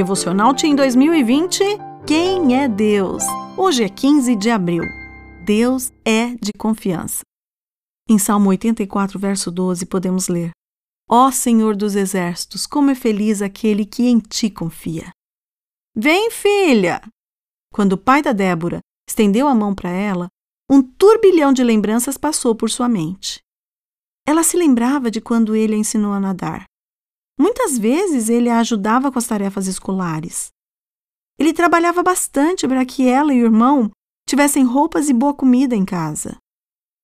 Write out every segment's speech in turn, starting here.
Devocional Team 2020 Quem é Deus? Hoje é 15 de abril. Deus é de confiança. Em Salmo 84, verso 12, podemos ler: Ó Senhor dos exércitos, como é feliz aquele que em ti confia. Vem, filha! Quando o pai da Débora estendeu a mão para ela, um turbilhão de lembranças passou por sua mente. Ela se lembrava de quando ele a ensinou a nadar. Muitas vezes ele a ajudava com as tarefas escolares. Ele trabalhava bastante para que ela e o irmão tivessem roupas e boa comida em casa.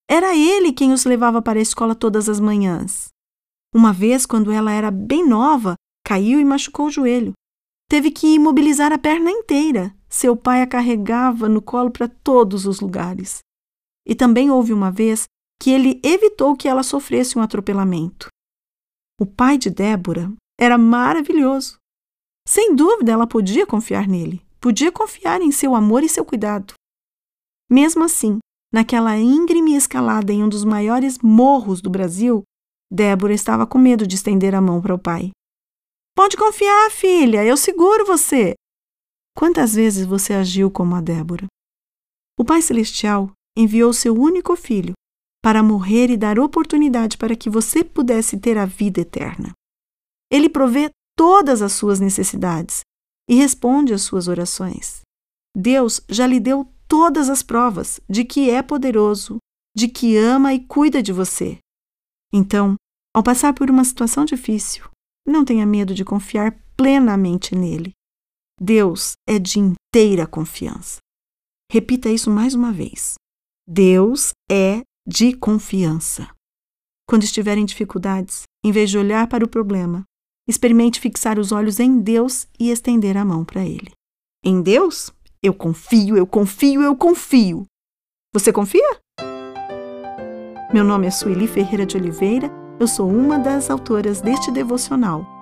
Era ele quem os levava para a escola todas as manhãs. Uma vez, quando ela era bem nova, caiu e machucou o joelho. Teve que imobilizar a perna inteira. Seu pai a carregava no colo para todos os lugares. E também houve uma vez que ele evitou que ela sofresse um atropelamento. O pai de Débora era maravilhoso. Sem dúvida, ela podia confiar nele, podia confiar em seu amor e seu cuidado. Mesmo assim, naquela íngreme escalada em um dos maiores morros do Brasil, Débora estava com medo de estender a mão para o pai. Pode confiar, filha, eu seguro você. Quantas vezes você agiu como a Débora? O Pai Celestial enviou seu único filho para morrer e dar oportunidade para que você pudesse ter a vida eterna. Ele provê todas as suas necessidades e responde às suas orações. Deus já lhe deu todas as provas de que é poderoso, de que ama e cuida de você. Então, ao passar por uma situação difícil, não tenha medo de confiar plenamente nele. Deus é de inteira confiança. Repita isso mais uma vez. Deus é de confiança. Quando estiver em dificuldades, em vez de olhar para o problema, experimente fixar os olhos em Deus e estender a mão para Ele. Em Deus, eu confio, eu confio, eu confio. Você confia? Meu nome é Sueli Ferreira de Oliveira, eu sou uma das autoras deste devocional